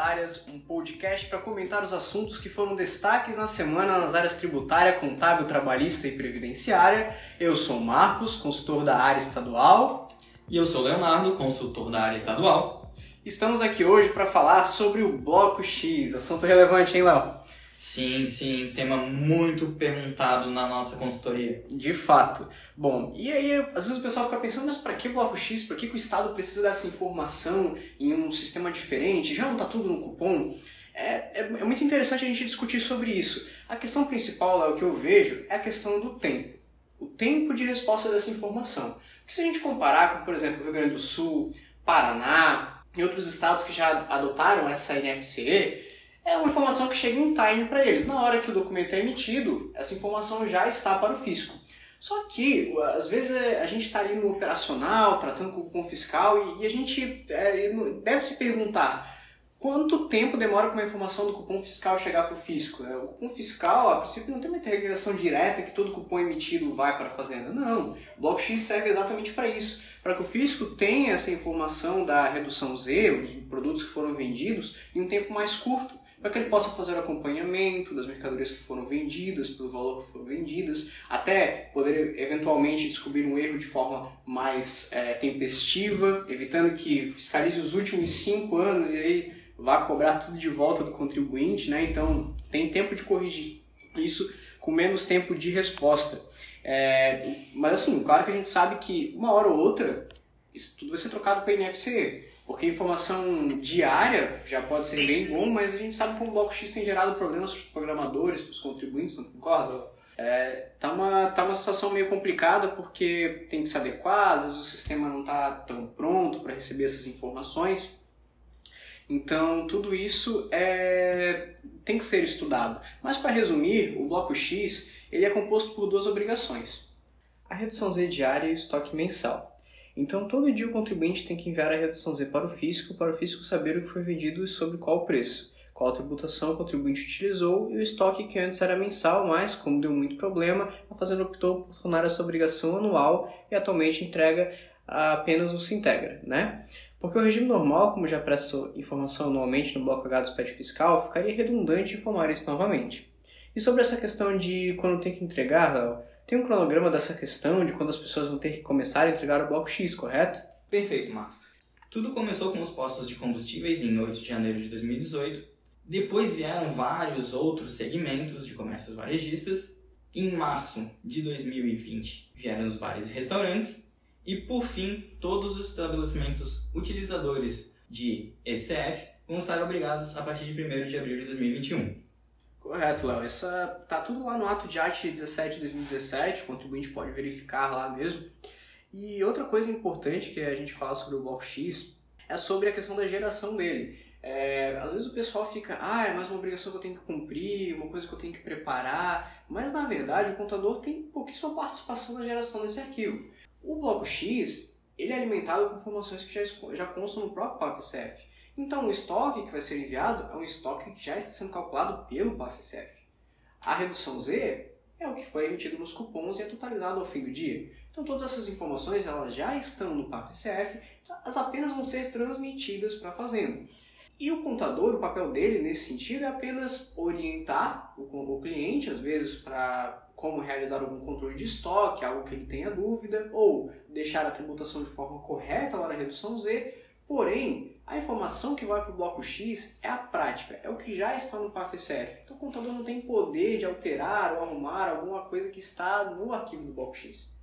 Tributárias, um podcast para comentar os assuntos que foram destaques na semana nas áreas tributária, contábil, trabalhista e previdenciária. Eu sou o Marcos, consultor da área estadual. E eu sou o Leonardo, consultor da área estadual. Estamos aqui hoje para falar sobre o Bloco X, assunto relevante, hein, Léo? Sim, sim, tema muito perguntado na nossa consultoria. De fato. Bom, e aí às vezes o pessoal fica pensando, mas para que bloco X? Para que, que o Estado precisa dessa informação em um sistema diferente? Já não está tudo no cupom? É, é, é, muito interessante a gente discutir sobre isso. A questão principal, Léo, que eu vejo é a questão do tempo. O tempo de resposta dessa informação. Porque se a gente comparar com, por exemplo, Rio Grande do Sul, Paraná e outros estados que já adotaram essa NFCE, é uma informação que chega em time para eles. Na hora que o documento é emitido, essa informação já está para o fisco. Só que, às vezes, é, a gente está ali no operacional, tratando com o fiscal, e, a gente é, deve se perguntar quanto tempo demora para uma informação do cupom fiscal chegar para o fisco. O cupom fiscal, a princípio, não tem uma interligação direta que todo cupom emitido vai para a fazenda. Não. O X serve exatamente para isso. Para que o fisco tenha essa informação da redução Z, os produtos que foram vendidos, em um tempo mais curto para que ele possa fazer o acompanhamento das mercadorias que foram vendidas, pelo valor que foram vendidas, até poder eventualmente descobrir um erro de forma mais é, tempestiva, evitando que fiscalize os últimos cinco anos e aí vá cobrar tudo de volta do contribuinte, né? Então tem tempo de corrigir isso com menos tempo de resposta. É, mas assim, claro que a gente sabe que uma hora ou outra isso tudo vai ser trocado para NFCE. Porque informação diária já pode ser bem bom, mas a gente sabe que o Bloco X tem gerado problemas para os programadores, para os contribuintes, não concorda? É, tá, uma, tá uma situação meio complicada porque tem que se adequar, às vezes o sistema não está tão pronto para receber essas informações. Então, tudo isso é, tem que ser estudado. Mas, para resumir, o bloco X ele é composto por duas obrigações. A redução Z diária e o estoque mensal. Então, todo dia o contribuinte tem que enviar a redução Z para o fisco, para o fisco saber o que foi vendido e sobre qual preço, qual tributação o contribuinte utilizou e o estoque que antes era mensal, mas, como deu muito problema, a Fazenda optou por tornar essa obrigação anual e atualmente entrega apenas o Sintegra, né? Porque o regime normal, como já presta informação anualmente no bloco H do SPED fiscal, ficaria redundante informar isso novamente. E sobre essa questão de quando tem que entregar, tem um cronograma dessa questão de quando as pessoas vão ter que começar a entregar o bloco X, correto? Perfeito, Marcos. Tudo começou com os postos de combustíveis em 8 de janeiro de 2018. Depois vieram vários outros segmentos de comércios varejistas. Em março de 2020 vieram os bares e restaurantes. E por fim, todos os estabelecimentos utilizadores de ECF vão estar obrigados a partir de 1 de abril de 2021. Correto, Léo. Essa tá tudo lá no ato de arte 17 de 2017, o contribuinte pode verificar lá mesmo. E outra coisa importante que a gente fala sobre o bloco X é sobre a questão da geração dele. É, às vezes o pessoal fica, ah, é mais uma obrigação que eu tenho que cumprir, uma coisa que eu tenho que preparar, mas na verdade o contador tem pouquíssima participação na geração desse arquivo. O bloco X ele é alimentado com informações que já, já constam no próprio PAFCF. Então, o estoque que vai ser enviado é um estoque que já está sendo calculado pelo PAFCF. A redução Z é o que foi emitido nos cupons e é totalizado ao fim do dia. Então, todas essas informações elas já estão no PAFCF, elas apenas vão ser transmitidas para a fazenda. E o contador, o papel dele nesse sentido é apenas orientar o, o cliente, às vezes para como realizar algum controle de estoque, algo que ele tenha dúvida, ou deixar a tributação de forma correta lá na redução Z, Porém, a informação que vai para o bloco X é a prática, é o que já está no PAFCF. Então o contador não tem poder de alterar ou arrumar alguma coisa que está no arquivo do bloco X.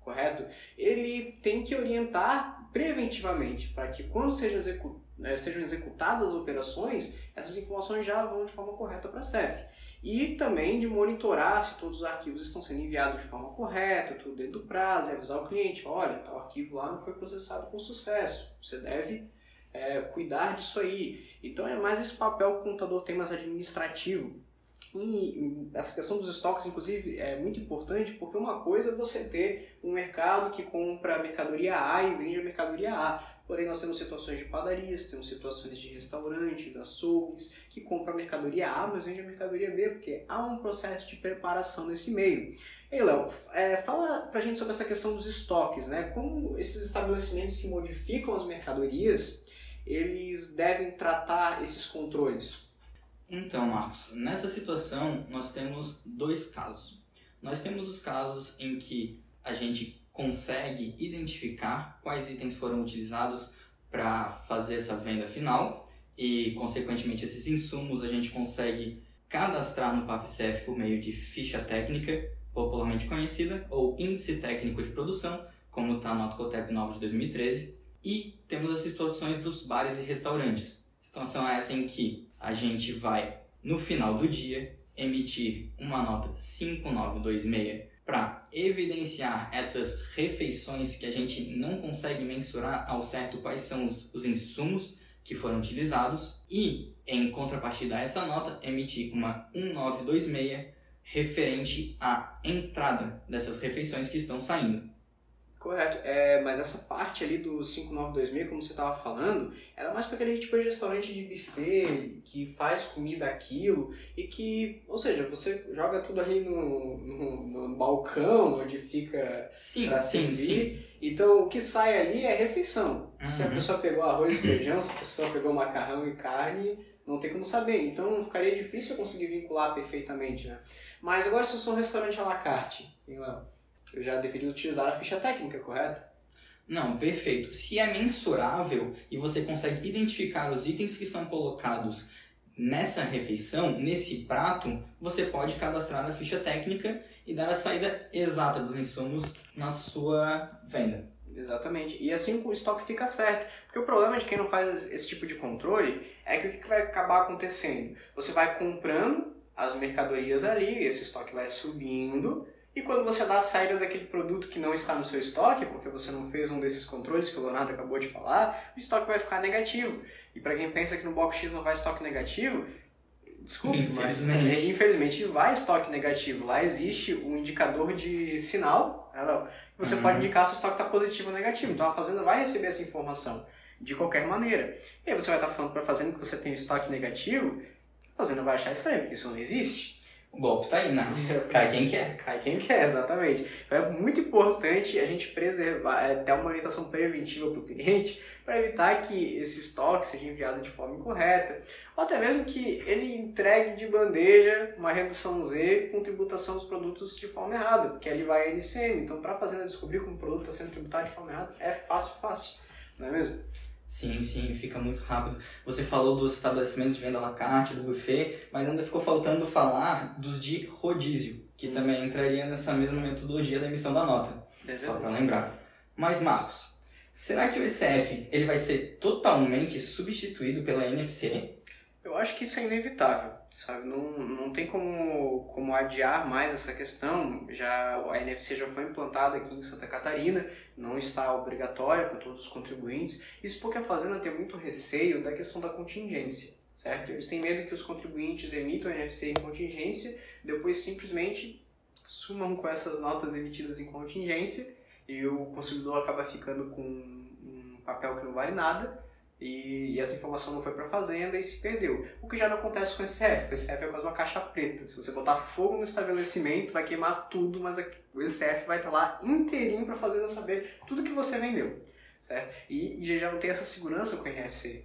Correto? Ele tem que orientar preventivamente para que quando seja execu né, sejam executadas as operações, essas informações já vão de forma correta para a CEF. E também de monitorar se todos os arquivos estão sendo enviados de forma correta, tudo dentro do prazo, e avisar o cliente, olha, tal arquivo lá não foi processado com sucesso, você deve é, cuidar disso aí. Então é mais esse papel que o contador tem mais administrativo. E essa questão dos estoques, inclusive, é muito importante porque uma coisa é você ter um mercado que compra mercadoria A e vende a mercadoria A. Porém, nós temos situações de padarias, temos situações de restaurantes, açougues, que compram a mercadoria A, mas vende a mercadoria B, porque há um processo de preparação nesse meio. Ei, Léo, é, fala pra gente sobre essa questão dos estoques, né? Como esses estabelecimentos que modificam as mercadorias, eles devem tratar esses controles? Então, Marcos, nessa situação nós temos dois casos. Nós temos os casos em que a gente consegue identificar quais itens foram utilizados para fazer essa venda final e, consequentemente, esses insumos a gente consegue cadastrar no PAFCF por meio de ficha técnica, popularmente conhecida, ou índice técnico de produção, como está no Autocotep 9 de 2013. E temos as situações dos bares e restaurantes. Situação essa em que a gente vai, no final do dia, emitir uma nota 5926 para evidenciar essas refeições que a gente não consegue mensurar ao certo quais são os, os insumos que foram utilizados e, em contrapartida a essa nota, emitir uma 1926 referente à entrada dessas refeições que estão saindo. Correto, é, mas essa parte ali do 5926, como você estava falando, era mais para aquele tipo de restaurante de buffet que faz comida aquilo e que, ou seja, você joga tudo ali no, no, no balcão onde fica sim, sim, servir. sim. Então o que sai ali é refeição. Uhum. Se a pessoa pegou arroz e feijão, se a pessoa pegou macarrão e carne, não tem como saber. Então ficaria difícil eu conseguir vincular perfeitamente, né? Mas agora se eu sou um restaurante à la carte, Léo? Eu já deveria utilizar a ficha técnica, correto? Não, perfeito. Se é mensurável e você consegue identificar os itens que são colocados nessa refeição, nesse prato, você pode cadastrar a ficha técnica e dar a saída exata dos insumos na sua venda. Exatamente. E assim o estoque fica certo. Porque o problema de quem não faz esse tipo de controle é que o que vai acabar acontecendo? Você vai comprando as mercadorias ali, esse estoque vai subindo, e quando você dá a saída daquele produto que não está no seu estoque, porque você não fez um desses controles que o Leonardo acabou de falar, o estoque vai ficar negativo. E para quem pensa que no Box X não vai estoque negativo, desculpe, mas é, infelizmente vai estoque negativo. Lá existe um indicador de sinal, né, você uhum. pode indicar se o estoque está positivo ou negativo. Então a fazenda vai receber essa informação de qualquer maneira. E aí você vai estar falando para a fazenda que você tem estoque negativo, a fazenda vai achar estranho, porque isso não existe. O golpe tá aí, né? Cai quem quer. Cai quem quer, exatamente. Então é muito importante a gente preservar, é, ter uma orientação preventiva para o cliente para evitar que esse estoque seja enviado de forma incorreta, ou até mesmo que ele entregue de bandeja uma redução Z com tributação dos produtos de forma errada, porque ali vai a NCM. Então, para a fazenda descobrir como o produto está sendo tributado de forma errada, é fácil, fácil, não é mesmo? Sim, sim, fica muito rápido. Você falou dos estabelecimentos de venda à la carte, do buffet, mas ainda ficou faltando falar dos de rodízio, que hum. também entraria nessa mesma metodologia da emissão da nota. Só para lembrar. Mas, Marcos, será que o ECF ele vai ser totalmente substituído pela NFC? Eu acho que isso é inevitável sabe? Não, não tem como, como adiar mais essa questão. Já a NFC já foi implantada aqui em Santa Catarina, não está obrigatória para todos os contribuintes. Isso porque a fazenda tem muito receio da questão da contingência, certo? Eles têm medo que os contribuintes emitam a NFC em contingência, depois simplesmente sumam com essas notas emitidas em contingência e o consumidor acaba ficando com um papel que não vale nada e, e, essa informação não foi para a fazenda e se perdeu. O que já não acontece com o ECF. O ECF é quase uma caixa preta. Se você botar fogo no estabelecimento, vai queimar tudo, mas o ECF vai estar tá lá inteirinho para a fazenda saber tudo que você vendeu. Certo? E, e já não tem essa segurança com o NFC.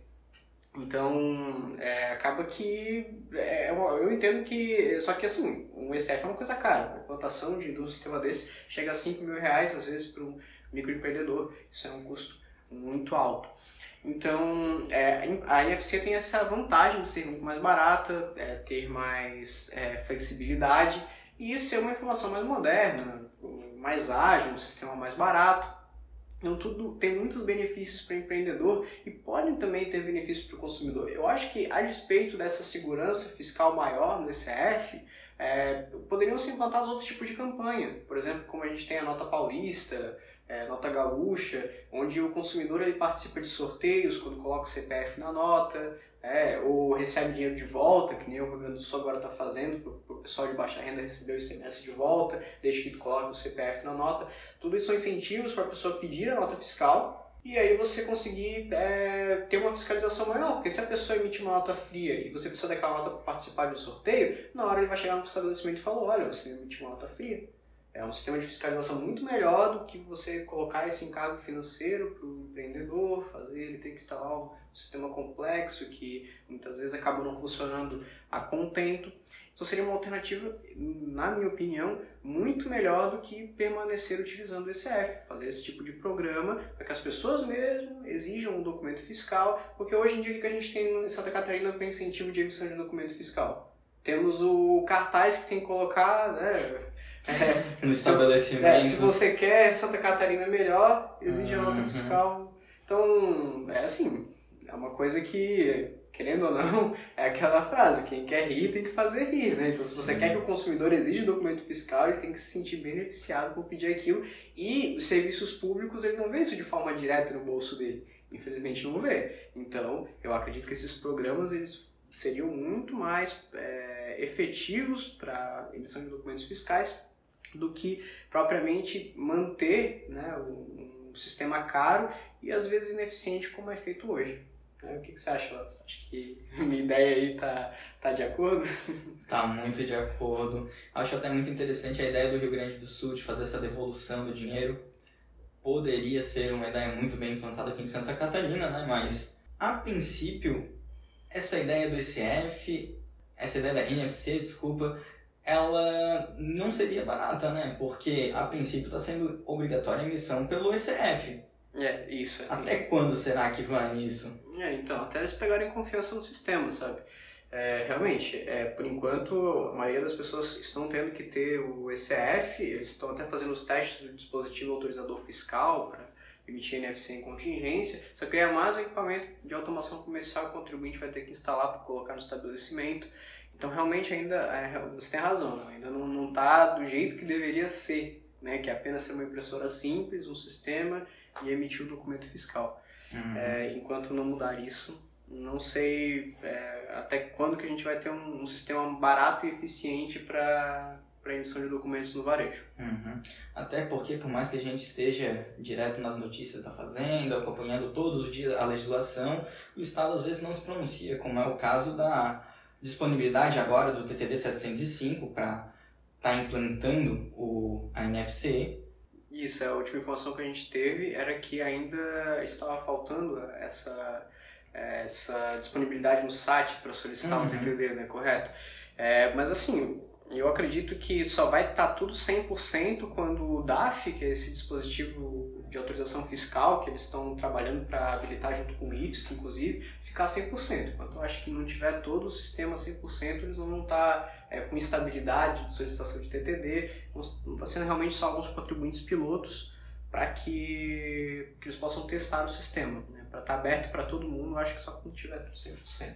Então, é, acaba que. É, eu entendo que. Só que assim, um ECF é uma coisa cara. A implantação de, um sistema desse chega a 5 mil reais, às vezes, para um microempreendedor. Isso é um custo muito alto. Então, é, a NFC tem essa vantagem de ser muito mais barata, é, ter mais é, flexibilidade e ser uma informação mais moderna, mais ágil, um sistema mais barato. Então, tudo tem muitos benefícios para o empreendedor e podem também ter benefícios para o consumidor. Eu acho que, a despeito dessa segurança fiscal maior no ECF, é, poderiam ser implantados outros tipos de campanha. Por exemplo, como a gente tem a nota paulista, é, nota gaúcha, onde o consumidor ele participa de sorteios quando coloca o CPF na nota, é, ou recebe dinheiro de volta, que nem o Rio Grande do Sul agora está fazendo, para o pessoal de baixa renda receber o ICMS de volta, desde que coloque o CPF na nota. Tudo isso são incentivos para a pessoa pedir a nota fiscal e aí você conseguir é, ter uma fiscalização maior, porque se a pessoa emite uma nota fria e você precisa daquela nota para participar do sorteio, na hora ele vai chegar no estabelecimento e falar, olha, você emitiu uma nota fria, É um sistema de fiscalização muito melhor do que você colocar esse encargo financeiro para o empreendedor, fazer ele ter que instalar um sistema complexo que muitas vezes acaba não funcionando a contento. Então seria uma alternativa, na minha opinião, muito melhor do que permanecer utilizando o ECF, fazer esse tipo de programa para que as pessoas mesmo exijam um documento fiscal, porque hoje em dia o que a gente tem em Santa Catarina para incentivo de emissão de documento fiscal? Temos o cartaz que tem que colocar, né? É, no estabelecimento. É, se você quer Santa Catarina melhor, exige a nota uhum. fiscal. Então, é assim, é uma coisa que, querendo ou não, é aquela frase, quem quer rir tem que fazer rir, né? Então, se você quer que o consumidor exija documento fiscal, ele tem que se sentir beneficiado por pedir aquilo. E os serviços públicos, ele não vê isso de forma direta no bolso dele. Infelizmente não vê. Então, eu acredito que esses programas, eles seriam muito mais é, efetivos para emissão de documentos fiscais do que propriamente manter né, um, sistema caro e às vezes ineficiente como é feito hoje. Né, o que, você acha, Lato? Acho que minha ideia aí tá, tá de acordo? Tá muito de acordo. Acho até muito interessante a ideia do Rio Grande do Sul de fazer essa devolução do dinheiro. Poderia ser uma ideia muito bem implantada aqui em Santa Catarina, né? Mas, a princípio, essa ideia do ECF, essa ideia da NFC, desculpa, ela não seria barata, né? Porque a princípio está sendo obrigatória a emissão pelo ECF. É, isso. É. Até quando será que vai isso? É, então, até eles pegarem confiança no sistema, sabe? É, realmente, é, por enquanto, a maioria das pessoas estão tendo que ter o ECF, eles estão até fazendo os testes do dispositivo autorizador fiscal para emitir NFC em contingência, só que é mais um equipamento de automação comercial que o contribuinte vai ter que instalar para colocar no estabelecimento. Então, realmente, ainda é, você tem razão, né? ainda não está do jeito que deveria ser, né? que é apenas ser uma impressora simples, um sistema e emitir o documento fiscal. Uhum. É, enquanto não mudar isso, não sei é, até quando que a gente vai ter um, um sistema barato e eficiente para emissão de documentos no varejo. Uhum. Até porque, por mais que a gente esteja direto nas notícias da Fazenda, acompanhando todos os dias a legislação, o Estado às vezes não se pronuncia, como é o caso da disponibilidade agora do TTD 705 para estar tá implantando o, a NFC. Isso, a última informação que a gente teve era que ainda estava faltando essa, essa disponibilidade no site para solicitar uhum. o TTD, né? Correto? É, mas assim, eu acredito que só vai estar tá tudo 100% quando o DAF, que é esse dispositivo de autorização fiscal que eles estão trabalhando para habilitar junto com o IFSC, inclusive, ficar 100%. Enquanto eu acho que não tiver todo o sistema 100%, eles vão estar tá, é, com estabilidade de solicitação de TTD, não está sendo realmente só alguns contribuintes pilotos para que, que eles possam testar o sistema. Né? Para estar tá aberto para todo mundo, eu acho que só quando tiver tudo 100%.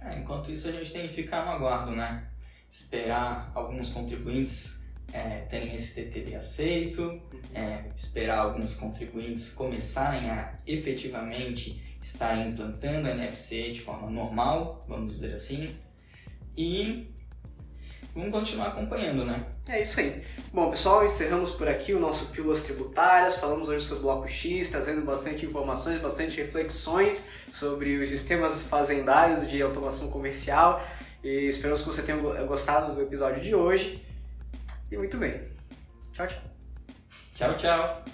É, enquanto isso, a gente tem que ficar no aguardo, né? Esperar alguns contribuintes é, terem esse TTD aceito, uhum. é, esperar alguns contribuintes começarem a efetivamente está implantando a NFC de forma normal, vamos dizer assim, e vamos continuar acompanhando, né? É isso aí. Bom, pessoal, encerramos por aqui o nosso Pílulas Tributárias. Falamos hoje sobre o Bloco X, trazendo bastante informações, bastante reflexões sobre os sistemas fazendários de automação comercial. E esperamos que você tenha gostado do episódio de hoje. E muito bem. Tchau, tchau. Tchau, tchau.